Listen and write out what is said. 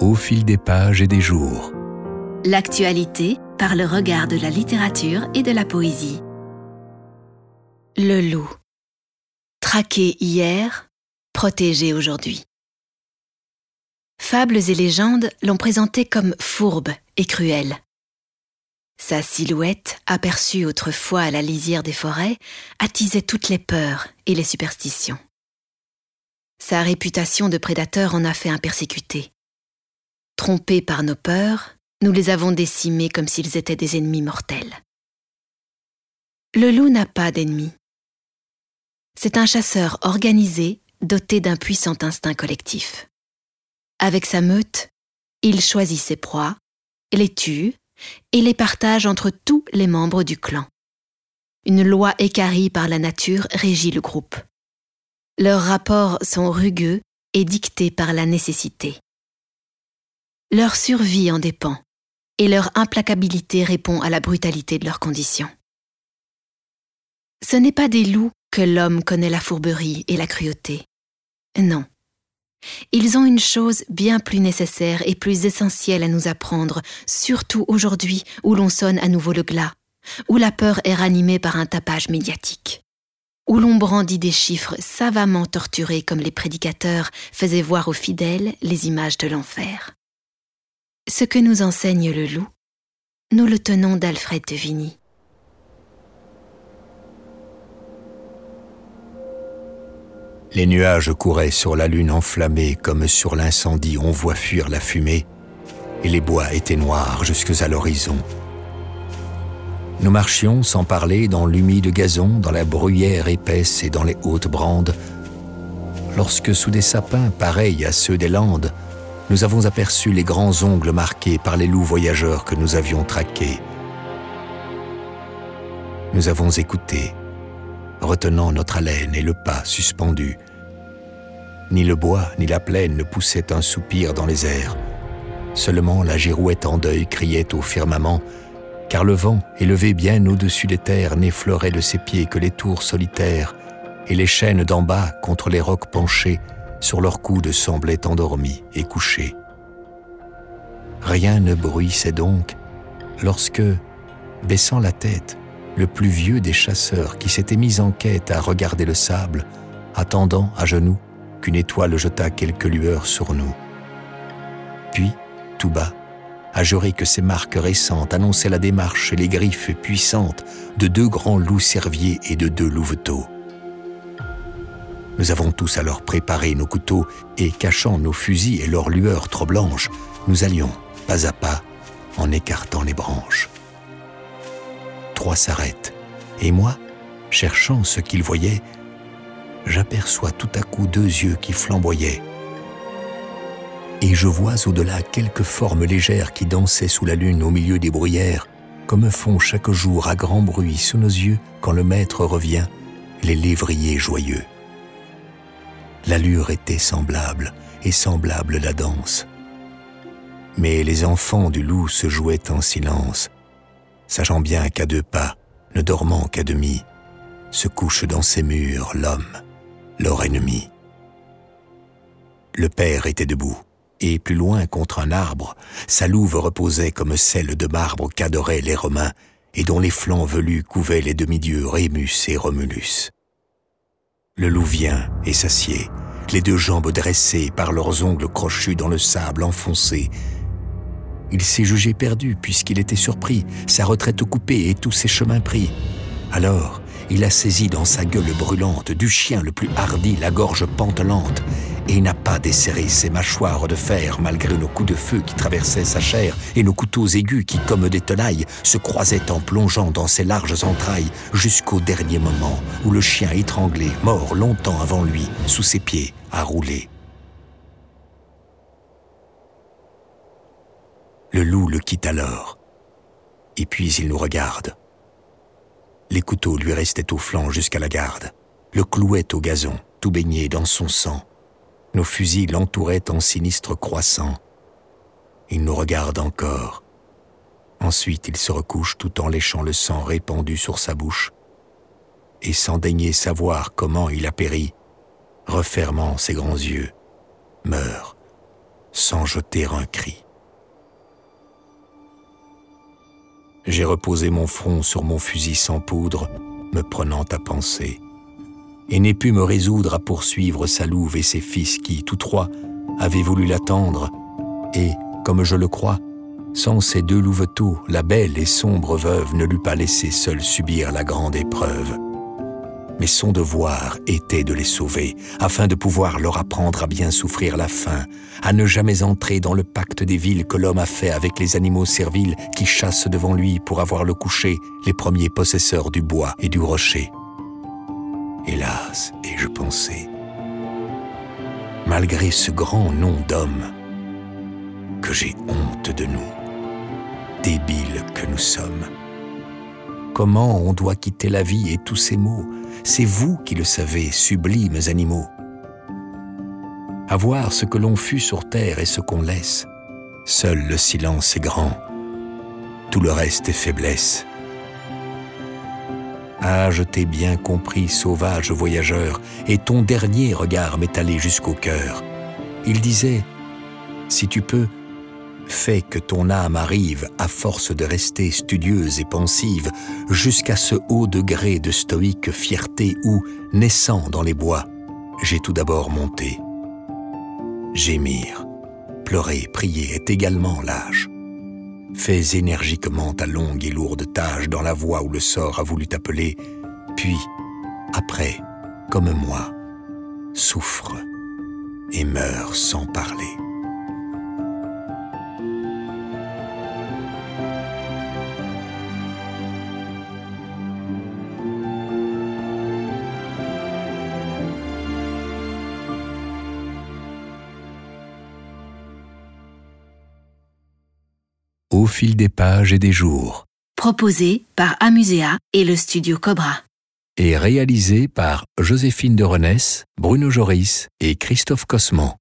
au fil des pages et des jours. L'actualité par le regard de la littérature et de la poésie. Le loup. Traqué hier, protégé aujourd'hui. Fables et légendes l'ont présenté comme fourbe et cruel. Sa silhouette, aperçue autrefois à la lisière des forêts, attisait toutes les peurs et les superstitions. Sa réputation de prédateur en a fait un persécuté. Trompés par nos peurs, nous les avons décimés comme s'ils étaient des ennemis mortels. Le loup n'a pas d'ennemis. C'est un chasseur organisé, doté d'un puissant instinct collectif. Avec sa meute, il choisit ses proies, les tue et les partage entre tous les membres du clan. Une loi écarie par la nature régit le groupe. Leurs rapports sont rugueux et dictés par la nécessité. Leur survie en dépend, et leur implacabilité répond à la brutalité de leurs conditions. Ce n'est pas des loups que l'homme connaît la fourberie et la cruauté. Non. Ils ont une chose bien plus nécessaire et plus essentielle à nous apprendre, surtout aujourd'hui où l'on sonne à nouveau le glas, où la peur est ranimée par un tapage médiatique où l'on brandit des chiffres savamment torturés comme les prédicateurs faisaient voir aux fidèles les images de l'enfer. Ce que nous enseigne le loup, nous le tenons d'Alfred de Vigny. Les nuages couraient sur la lune enflammée comme sur l'incendie on voit fuir la fumée, et les bois étaient noirs jusque à l'horizon. Nous marchions sans parler dans l'humide gazon, dans la bruyère épaisse et dans les hautes brandes, lorsque sous des sapins pareils à ceux des Landes, nous avons aperçu les grands ongles marqués par les loups voyageurs que nous avions traqués. Nous avons écouté, retenant notre haleine et le pas suspendu. Ni le bois ni la plaine ne poussaient un soupir dans les airs. Seulement la girouette en deuil criait au firmament car le vent, élevé bien au-dessus des terres, n'effleurait de ses pieds que les tours solitaires, et les chaînes d'en bas, contre les rocs penchés, sur leurs coudes semblaient endormis et couchés. Rien ne bruissait donc, lorsque, baissant la tête, le plus vieux des chasseurs qui s'était mis en quête à regarder le sable, attendant à genoux qu'une étoile jetât quelques lueurs sur nous. Puis, tout bas, a juré que ces marques récentes annonçaient la démarche et les griffes puissantes de deux grands loups cerviers et de deux louveteaux. Nous avons tous alors préparé nos couteaux et, cachant nos fusils et leurs lueurs trop blanches, nous allions, pas à pas, en écartant les branches. Trois s'arrêtent, et moi, cherchant ce qu'ils voyaient, j'aperçois tout à coup deux yeux qui flamboyaient et je vois au-delà quelques formes légères qui dansaient sous la lune au milieu des bruyères, comme font chaque jour à grand bruit sous nos yeux quand le maître revient, les lévriers joyeux. L'allure était semblable, et semblable la danse. Mais les enfants du loup se jouaient en silence, sachant bien qu'à deux pas, ne dormant qu'à demi, se couche dans ses murs l'homme, leur ennemi. Le père était debout et plus loin contre un arbre, sa louve reposait comme celle de marbre qu'adoraient les Romains et dont les flancs velus couvaient les demi-dieux Rémus et Romulus. Le loup vient et s'assied, les deux jambes dressées par leurs ongles crochus dans le sable enfoncé. Il s'est jugé perdu puisqu'il était surpris, sa retraite coupée et tous ses chemins pris. Alors, il a saisi dans sa gueule brûlante du chien le plus hardi la gorge pantelante et n'a pas desserré ses mâchoires de fer malgré nos coups de feu qui traversaient sa chair et nos couteaux aigus qui, comme des tenailles, se croisaient en plongeant dans ses larges entrailles jusqu'au dernier moment où le chien étranglé, mort longtemps avant lui, sous ses pieds, a roulé. Le loup le quitte alors, et puis il nous regarde. Les couteaux lui restaient au flanc jusqu'à la garde, le clouaient au gazon, tout baigné dans son sang, nos fusils l'entouraient en sinistre croissant. Il nous regarde encore. Ensuite, il se recouche tout en léchant le sang répandu sur sa bouche. Et sans daigner savoir comment il a péri, refermant ses grands yeux, meurt, sans jeter un cri. J'ai reposé mon front sur mon fusil sans poudre, me prenant à penser, et n'ai pu me résoudre à poursuivre sa louve et ses fils qui, tous trois, avaient voulu l'attendre, et, comme je le crois, sans ces deux louveteaux, la belle et sombre veuve ne l'eût pas laissé seule subir la grande épreuve mais son devoir était de les sauver, afin de pouvoir leur apprendre à bien souffrir la faim, à ne jamais entrer dans le pacte des villes que l'homme a fait avec les animaux serviles qui chassent devant lui pour avoir le coucher les premiers possesseurs du bois et du rocher. Hélas, et je pensais, malgré ce grand nom d'homme, que j'ai honte de nous, débiles que nous sommes. Comment on doit quitter la vie et tous ces mots c'est vous qui le savez, sublimes animaux. À voir ce que l'on fut sur terre et ce qu'on laisse, seul le silence est grand, tout le reste est faiblesse. Ah, je t'ai bien compris, sauvage voyageur, et ton dernier regard m'est allé jusqu'au cœur. Il disait, si tu peux, fait que ton âme arrive, à force de rester studieuse et pensive, jusqu'à ce haut degré de stoïque fierté où, naissant dans les bois, j'ai tout d'abord monté. Gémir, pleurer, prier est également l'âge. Fais énergiquement ta longue et lourde tâche dans la voie où le sort a voulu t'appeler, puis, après, comme moi, souffre et meurs sans parler. Au fil des pages et des jours. Proposé par Amusea et le studio Cobra. Et réalisé par Joséphine de Renesse, Bruno Joris et Christophe Cosman.